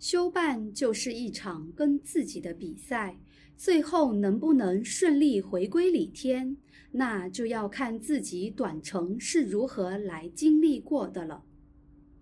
修办就是一场跟自己的比赛，最后能不能顺利回归李天，那就要看自己短程是如何来经历过的了。